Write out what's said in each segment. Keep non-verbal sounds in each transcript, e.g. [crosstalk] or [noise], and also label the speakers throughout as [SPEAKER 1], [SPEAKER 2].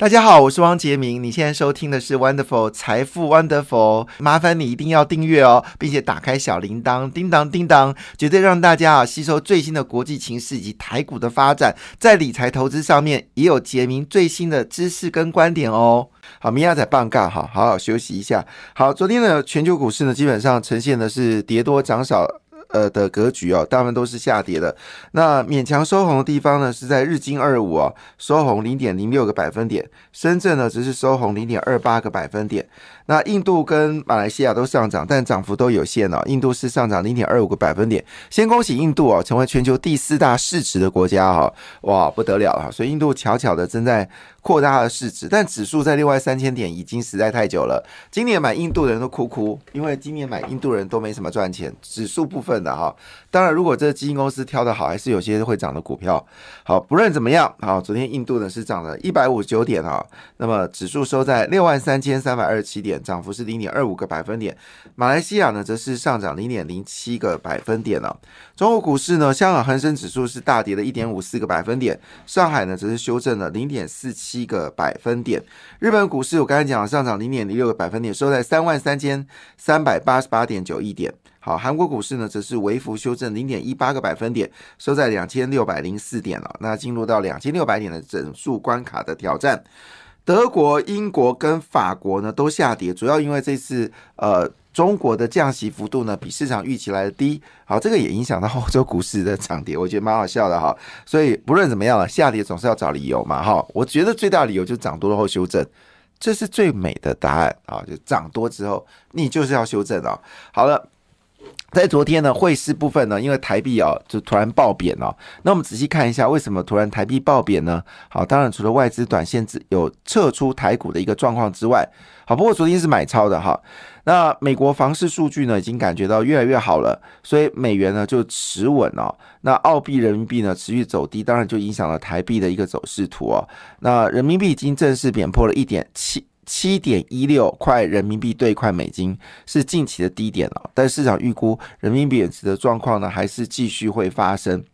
[SPEAKER 1] 大家好，我是汪杰明。你现在收听的是 Wonderful 财富 Wonderful，麻烦你一定要订阅哦，并且打开小铃铛，叮当叮当，绝对让大家啊吸收最新的国际情势以及台股的发展，在理财投资上面也有杰明最新的知识跟观点哦。好，明亚仔棒尬，好好好休息一下。好，昨天的全球股市呢，基本上呈现的是跌多涨少。呃的格局哦，大部分都是下跌的。那勉强收红的地方呢，是在日经二五啊，收红零点零六个百分点。深圳呢，只是收红零点二八个百分点。那印度跟马来西亚都上涨，但涨幅都有限哦。印度是上涨零点二五个百分点。先恭喜印度哦，成为全球第四大市值的国家哈，哇，不得了了。所以印度悄悄的正在。扩大了市值，但指数在另外三千点已经实在太久了。今年买印度的人都哭哭，因为今年买印度人都没什么赚钱。指数部分的哈，当然如果这基金公司挑的好，还是有些会涨的股票。好，不论怎么样，好，昨天印度呢是涨了一百五十九点啊，那么指数收在六万三千三百二十七点，涨幅是零点二五个百分点。马来西亚呢则是上涨零点零七个百分点了。中国股市呢，香港恒生指数是大跌了一点五四个百分点，上海呢则是修正了零点四七。七个百分点，日本股市我刚才讲上涨零点零六个百分点，收在三万三千三百八十八点九一点。好，韩国股市呢则是微幅修正零点一八个百分点，收在两千六百零四点了。那进入到两千六百点的整数关卡的挑战。德国、英国跟法国呢都下跌，主要因为这次呃。中国的降息幅度呢，比市场预期来的低，好，这个也影响到欧洲股市的涨跌，我觉得蛮好笑的哈。所以不论怎么样了，下跌总是要找理由嘛哈。我觉得最大理由就是涨多了后修正，这是最美的答案啊。就涨多之后，你就是要修正啊。好了。在昨天呢，汇市部分呢，因为台币啊就突然暴贬哦。那我们仔细看一下，为什么突然台币暴贬呢？好，当然除了外资短线有撤出台股的一个状况之外，好，不过昨天是买超的哈。那美国房市数据呢，已经感觉到越来越好了，所以美元呢就持稳哦。那澳币、人民币呢持续走低，当然就影响了台币的一个走势图哦。那人民币已经正式贬破了一点七。七点一六块人民币兑块美金是近期的低点了，但市场预估人民币贬值的状况呢，还是继续会发生。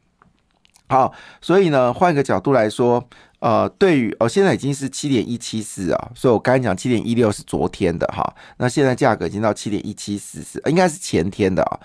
[SPEAKER 1] 好，所以呢，换个角度来说，呃，对于哦，现在已经是七点一七四啊，所以我刚才讲七点一六是昨天的哈，那现在价格已经到七点一七四四，应该是前天的啊，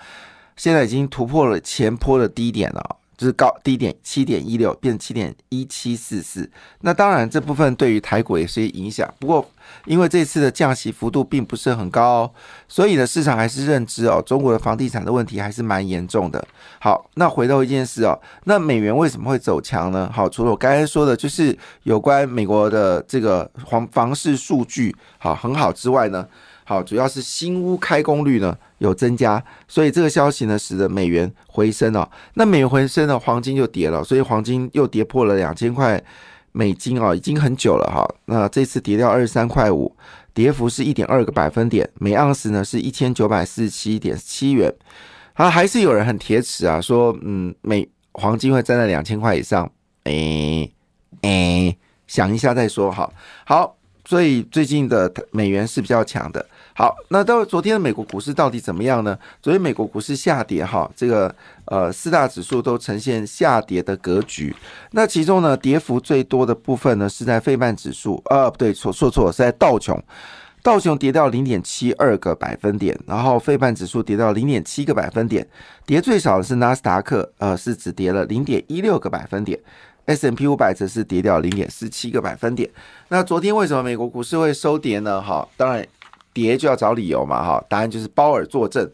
[SPEAKER 1] 现在已经突破了前坡的低点了。是高低点七点一六变七点一七四四，那当然这部分对于台股也是影响。不过因为这次的降息幅度并不是很高，哦所以呢市场还是认知哦，中国的房地产的问题还是蛮严重的。好，那回到一件事哦，那美元为什么会走强呢？好，除了我刚才说的，就是有关美国的这个房房市数据好很好之外呢。好，主要是新屋开工率呢有增加，所以这个消息呢使得美元回升了。那美元回升呢，黄金就跌了，所以黄金又跌破了两千块美金啊，已经很久了哈。那这次跌掉二十三块五，跌幅是一点二个百分点，每盎司呢是一千九百四十七点七元。啊，还是有人很铁齿啊，说嗯，美黄金会站在两千块以上。诶诶，想一下再说哈。好。所以最近的美元是比较强的。好，那到昨天的美国股市到底怎么样呢？昨天美国股市下跌，哈，这个呃四大指数都呈现下跌的格局。那其中呢，跌幅最多的部分呢是在费曼指数，呃，不对，错错错，是在道琼，道琼跌掉零点七二个百分点，然后费曼指数跌到零点七个百分点，跌最少的是纳斯达克，呃，是只跌了零点一六个百分点。S M P 五百则是跌掉零点四七个百分点。那昨天为什么美国股市会收跌呢？哈，当然跌就要找理由嘛，哈，答案就是鲍尔作证。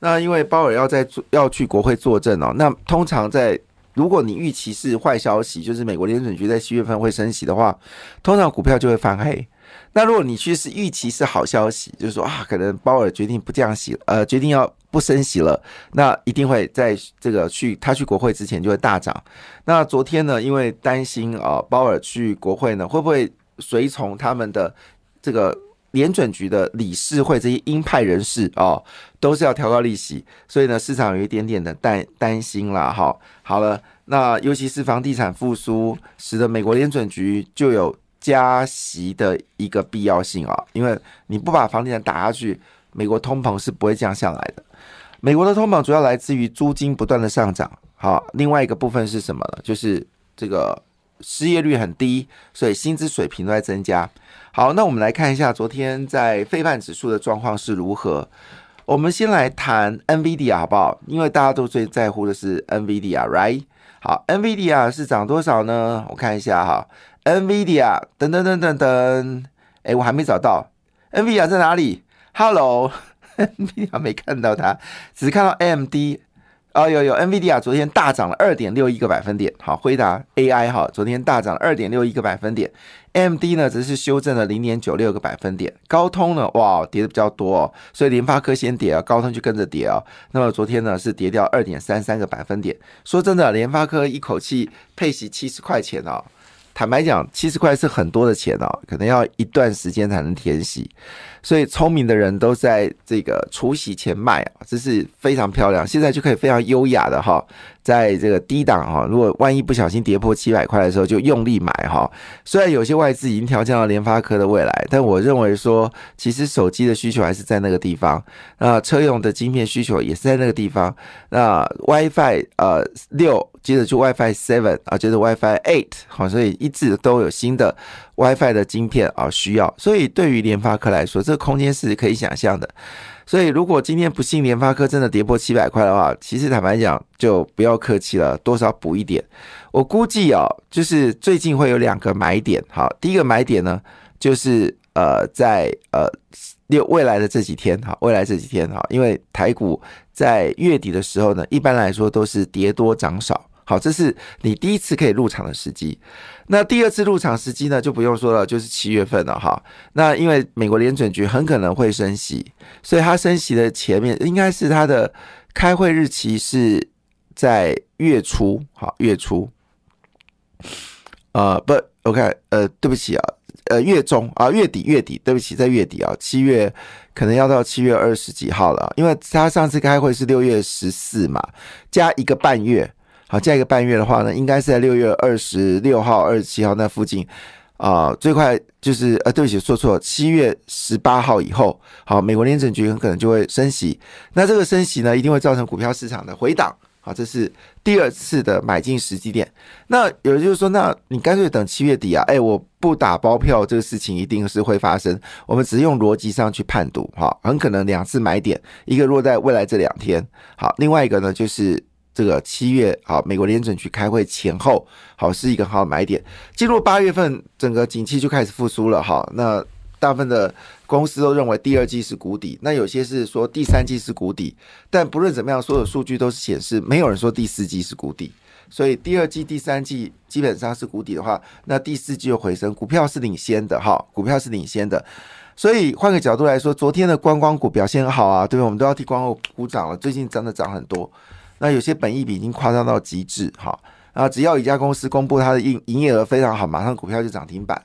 [SPEAKER 1] 那因为鲍尔要在要去国会作证哦，那通常在如果你预期是坏消息，就是美国联准局在七月份会升息的话，通常股票就会翻黑。那如果你去是预期是好消息，就是说啊，可能鲍尔决定不降息，呃，决定要不升息了，那一定会在这个去他去国会之前就会大涨。那昨天呢，因为担心啊，鲍尔去国会呢，会不会随从他们的这个联准局的理事会这些鹰派人士啊，都是要调高利息，所以呢，市场有一点点的担担心了哈。好了，那尤其是房地产复苏，使得美国联准局就有。加息的一个必要性啊，因为你不把房地产打下去，美国通膨是不会降下来的。美国的通膨主要来自于租金不断的上涨。好，另外一个部分是什么呢？就是这个失业率很低，所以薪资水平都在增加。好，那我们来看一下昨天在费半指数的状况是如何。我们先来谈 NVIDIA 好不好？因为大家都最在乎的是 NVIDIA，right？好，NVIDIA 是涨多少呢？我看一下哈，NVIDIA 等等等等等，哎，我还没找到 NVIDIA 在哪里？Hello，NVIDIA [laughs] 没看到它，只是看到 AMD。哦，有有，NVIDIA 昨天大涨了二点六一个百分点。好，回答 AI 哈，昨天大涨二点六一个百分点。AMD 呢则是修正了零点九六个百分点。高通呢，哇，跌的比较多哦，所以联发科先跌啊，高通就跟着跌啊。那么昨天呢是跌掉二点三三个百分点。说真的，联发科一口气配息七十块钱哦，坦白讲，七十块是很多的钱哦，可能要一段时间才能填息。所以聪明的人都在这个除夕前卖啊，这是非常漂亮。现在就可以非常优雅的哈，在这个低档哈，如果万一不小心跌破七百块的时候，就用力买哈。虽然有些外资已经调降了联发科的未来，但我认为说，其实手机的需求还是在那个地方，那车用的晶片需求也是在那个地方。那 WiFi 呃六，接着就 WiFi seven 啊，接着 WiFi eight 好，所以一直都有新的。WiFi 的晶片啊，需要，所以对于联发科来说，这个空间是可以想象的。所以如果今天不幸联发科真的跌破七百块的话，其实坦白讲，就不要客气了，多少补一点。我估计啊，就是最近会有两个买点。好，第一个买点呢，就是呃，在呃六未来的这几天，哈，未来这几天，哈，因为台股在月底的时候呢，一般来说都是跌多涨少。好，这是你第一次可以入场的时机。那第二次入场时机呢，就不用说了，就是七月份了哈。那因为美国联准局很可能会升息，所以它升息的前面应该是它的开会日期是在月初，好，月初。呃，不，OK，呃，对不起啊，呃，月中啊，月底，月底，对不起，在月底啊，七月可能要到七月二十几号了，因为他上次开会是六月十四嘛，加一个半月。好，下一个半月的话呢，应该是在六月二十六号、二十七号那附近啊，最快就是呃，对不起，说错，七月十八号以后，好，美国联准局很可能就会升息，那这个升息呢，一定会造成股票市场的回档，好，这是第二次的买进时机点。那有就是说，那你干脆等七月底啊？哎，我不打包票，这个事情一定是会发生，我们只是用逻辑上去判读，哈，很可能两次买点，一个落在未来这两天，好，另外一个呢就是。这个七月好，美国联准局开会前后好是一个好买点。进入八月份，整个景气就开始复苏了哈。那大部分的公司都认为第二季是谷底，那有些是说第三季是谷底。但不论怎么样，所有数据都是显示，没有人说第四季是谷底。所以第二季、第三季基本上是谷底的话，那第四季又回升，股票是领先的哈，股票是领先的。所以换个角度来说，昨天的观光股表现很好啊，对不对？我们都要替观光股鼓掌了，最近真的涨很多。那有些本益比已经夸张到极致，哈啊！只要一家公司公布它的营营业额非常好，马上股票就涨停板。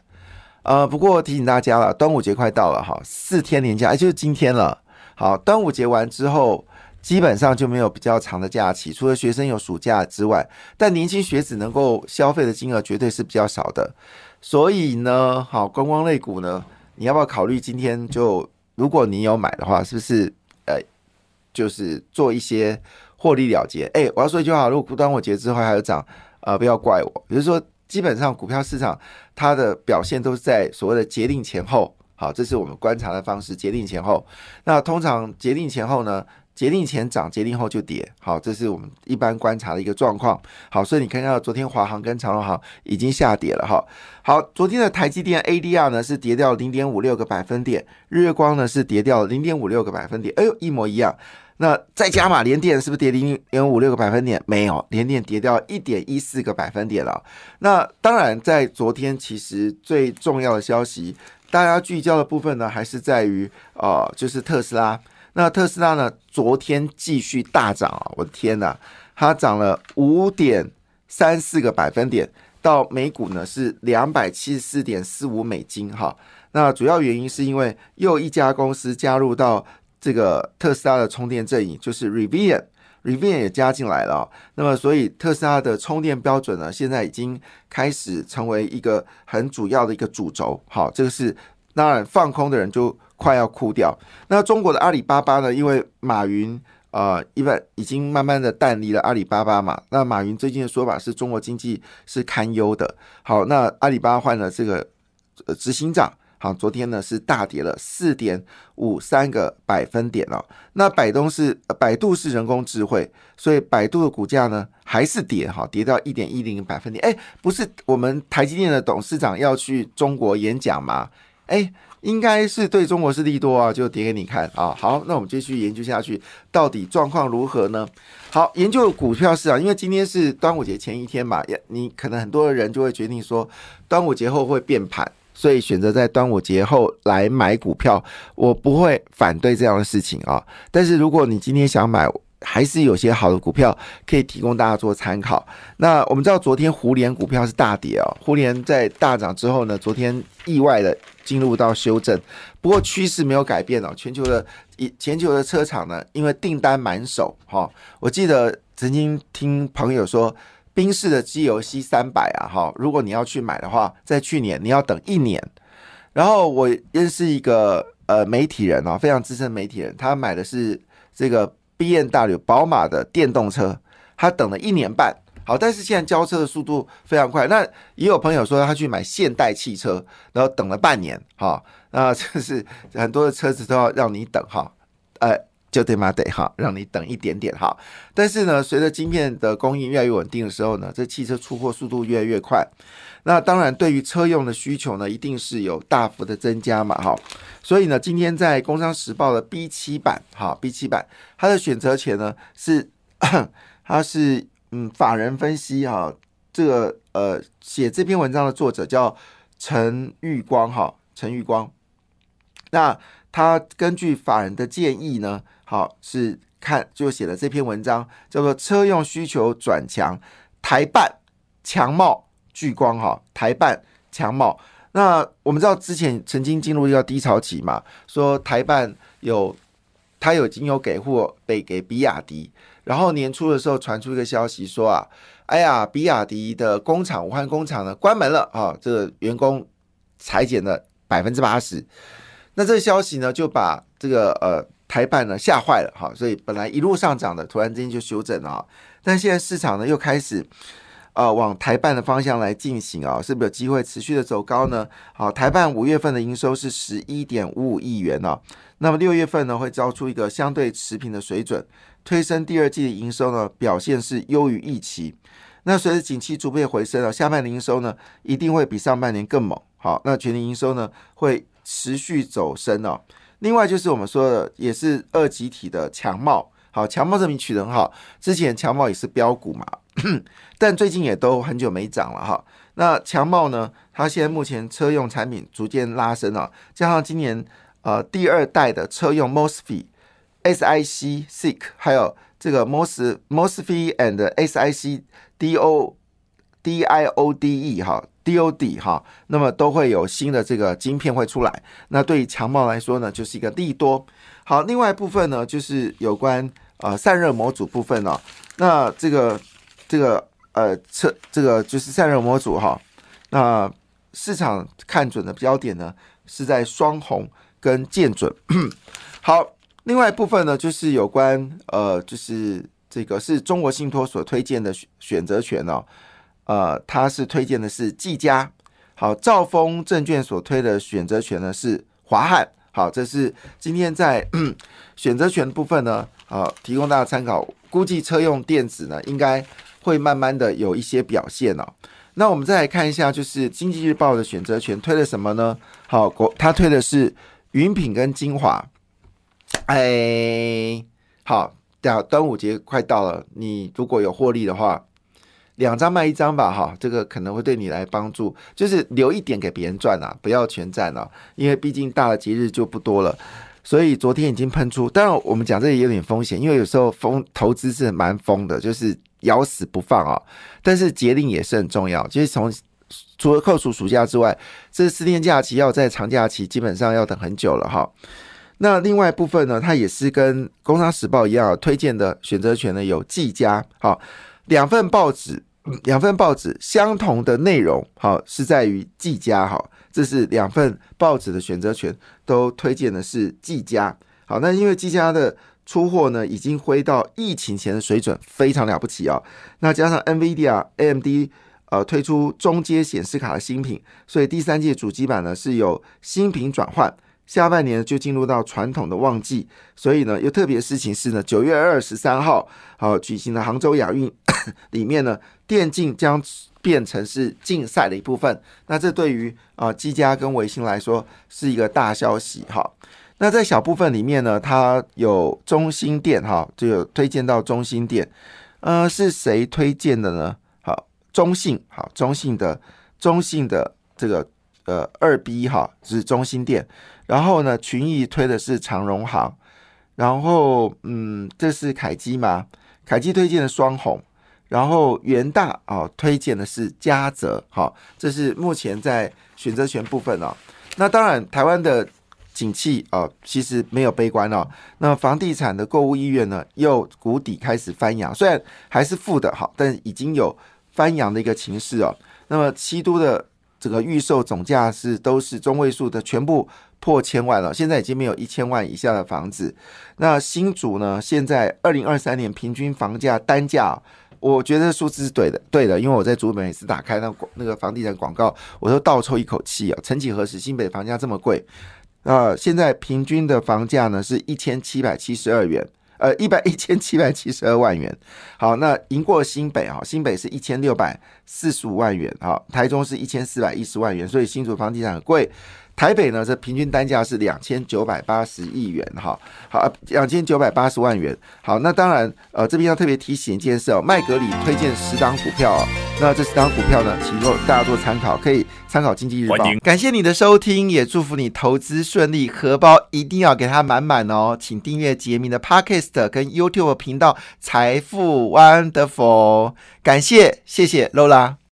[SPEAKER 1] 呃，不过提醒大家了，端午节快到了，哈，四天年假，哎就是今天了。好，端午节完之后，基本上就没有比较长的假期，除了学生有暑假之外，但年轻学子能够消费的金额绝对是比较少的。所以呢，好，观光类股呢，你要不要考虑今天就，如果你有买的话，是不是呃，就是做一些。获利了结，哎，我要说一句话，如果端午节之后还有涨，呃，不要怪我。比如说，基本上股票市场它的表现都是在所谓的节令前后，好，这是我们观察的方式。节令前后，那通常节令前后呢，节令前涨，节令后就跌，好，这是我们一般观察的一个状况。好，所以你看到昨天华航跟长荣航已经下跌了，哈。好，昨天的台积电 ADR 呢是跌掉零点五六个百分点，日月光呢是跌掉零点五六个百分点，哎呦，一模一样。那再加码，连电是不是跌零点五六个百分点？没有，连电跌掉一点一四个百分点了。那当然，在昨天其实最重要的消息，大家聚焦的部分呢，还是在于呃，就是特斯拉。那特斯拉呢，昨天继续大涨啊！我的天呐，它涨了五点三四个百分点，到每股呢是两百七十四点四五美金哈。那主要原因是因为又一家公司加入到。这个特斯拉的充电阵营就是 Rivian，Rivian 也加进来了。那么，所以特斯拉的充电标准呢，现在已经开始成为一个很主要的一个主轴。好，这个是当然放空的人就快要哭掉。那中国的阿里巴巴呢，因为马云呃，一般已经慢慢的淡离了阿里巴巴嘛。那马云最近的说法是中国经济是堪忧的。好，那阿里巴巴换了这个呃执行长。好，昨天呢是大跌了四点五三个百分点哦。那百度是百度是人工智慧，所以百度的股价呢还是跌哈，跌到一点一零百分点。哎，不是我们台积电的董事长要去中国演讲吗？哎，应该是对中国是利多啊，就跌给你看啊。好，那我们继续研究下去，到底状况如何呢？好，研究股票市场，因为今天是端午节前一天嘛，也你可能很多的人就会决定说，端午节后会变盘。所以选择在端午节后来买股票，我不会反对这样的事情啊。但是如果你今天想买，还是有些好的股票可以提供大家做参考。那我们知道昨天互联股票是大跌哦，互联在大涨之后呢，昨天意外的进入到修正，不过趋势没有改变哦。全球的一全球的车厂呢，因为订单满手哈，我记得曾经听朋友说。宾士的机油 C 三百啊，哈，如果你要去买的话，在去年你要等一年。然后我认识一个呃媒体人啊，非常资深媒体人，他买的是这个 B N W 宝马的电动车，他等了一年半。好，但是现在交车的速度非常快。那也有朋友说他去买现代汽车，然后等了半年，哈，那这是很多的车子都要让你等哈，呃。就对嘛？得哈，让你等一点点哈。但是呢，随着晶片的供应越来越稳定的时候呢，这汽车出货速度越来越快。那当然，对于车用的需求呢，一定是有大幅的增加嘛哈。所以呢，今天在《工商时报》的 B 七版哈，B 七版它的选择权呢是，[coughs] 它是嗯，法人分析哈，这个呃写这篇文章的作者叫陈玉光哈，陈玉光。那他根据法人的建议呢？好，是看就写了这篇文章，叫做“车用需求转强，台办强茂聚光”哈，台办强茂。那我们知道之前曾经进入一个低潮期嘛，说台办有他有经有给货被给比亚迪，然后年初的时候传出一个消息说啊，哎呀，比亚迪的工厂武汉工厂呢关门了啊，这个员工裁减了百分之八十。那这个消息呢，就把这个呃。台办呢吓坏了哈，所以本来一路上涨的，突然之间就修正了。但现在市场呢又开始呃往台办的方向来进行啊，是不是有机会持续的走高呢？好，台办五月份的营收是十一点五五亿元呢，那么六月份呢会交出一个相对持平的水准，推升第二季的营收呢表现是优于预期。那随着景气逐步回升啊，下半年营收呢一定会比上半年更猛。好，那全年营收呢会持续走升哦。另外就是我们说的，也是二级体的强茂，好，强茂这名取得很好，之前强茂也是标股嘛，[clears throat] 但最近也都很久没涨了哈。那强茂呢，它现在目前车用产品逐渐拉升了，加上今年呃第二代的车用 MOSFET、SiC、SiC，还有这个 MOS MOSFET and SiC DO DIODE 哈。DOD 哈，那么都会有新的这个晶片会出来，那对于强茂来说呢，就是一个利多。好，另外一部分呢，就是有关呃散热模组部分哦。那这个这个呃测这个就是散热模组哈，那市场看准的焦点呢是在双红跟剑准。[clears throat] 好，另外一部分呢就是有关呃就是这个是中国信托所推荐的选择权哦。呃，他是推荐的是技嘉，好，兆丰证券所推的选择权呢是华汉，好，这是今天在选择权部分呢，好，提供大家参考。估计车用电子呢，应该会慢慢的有一些表现哦。那我们再来看一下，就是经济日报的选择权推了什么呢？好，国他推的是云品跟精华。哎，好，等端午节快到了，你如果有获利的话。两张卖一张吧，哈，这个可能会对你来帮助，就是留一点给别人赚啊，不要全占啊，因为毕竟大的节日就不多了。所以昨天已经喷出，当然我们讲这也有点风险，因为有时候疯投资是蛮疯的，就是咬死不放啊。但是节令也是很重要，就是从除了扣除暑假之外，这四天假期要在长假期基本上要等很久了哈。那另外部分呢，它也是跟《工商时报》一样推荐的选择权呢，有季家好两份报纸。两份报纸相同的内容，好是在于技嘉，好，这是两份报纸的选择权都推荐的是技嘉，好，那因为技嘉的出货呢已经回到疫情前的水准，非常了不起啊。那加上 NVIDIA、AMD 呃推出中阶显示卡的新品，所以第三届主机板呢是有新品转换。下半年就进入到传统的旺季，所以呢，又特别事情是呢，九月二十三号好举行的杭州亚运 [coughs] 里面呢，电竞将变成是竞赛的一部分。那这对于啊，技嘉跟维新来说是一个大消息哈。那在小部分里面呢，它有中心店哈，就有推荐到中心店。呃，是谁推荐的呢？好，中信好，中信的中信的这个呃二 B 哈是中心店。然后呢，群益推的是长荣行，然后嗯，这是凯基嘛？凯基推荐的双红，然后元大啊推荐的是嘉泽，好，这是目前在选择权部分哦。那当然，台湾的景气啊，其实没有悲观哦。那房地产的购物意愿呢，又谷底开始翻扬，虽然还是负的，哈，但已经有翻扬的一个情势哦。那么七都的这个预售总价是都是中位数的，全部。破千万了，现在已经没有一千万以下的房子。那新竹呢？现在二零二三年平均房价单价，我觉得数字是对的，对的。因为我在竹北每次打开那那个房地产广告，我都倒抽一口气啊！曾几何时，新北房价这么贵？啊，现在平均的房价呢是一千七百七十二元。呃，一百一千七百七十二万元，好，那赢过新北啊，新北是一千六百四十五万元，好，台中是一千四百一十万元，所以新竹房地产很贵。台北呢，这平均单价是两千九百八十亿元，哈，好，两千九百八十万元。好，那当然，呃，这边要特别提醒一件事哦，麦格里推荐十档股票哦，那这十档股票呢，请做大家做参考，可以参考经济日报。感谢你的收听，也祝福你投资顺利，荷包一定要给它满满哦。请订阅杰明的 Podcast 跟 YouTube 频道财富 Wonderful，感谢，谢谢 Lola。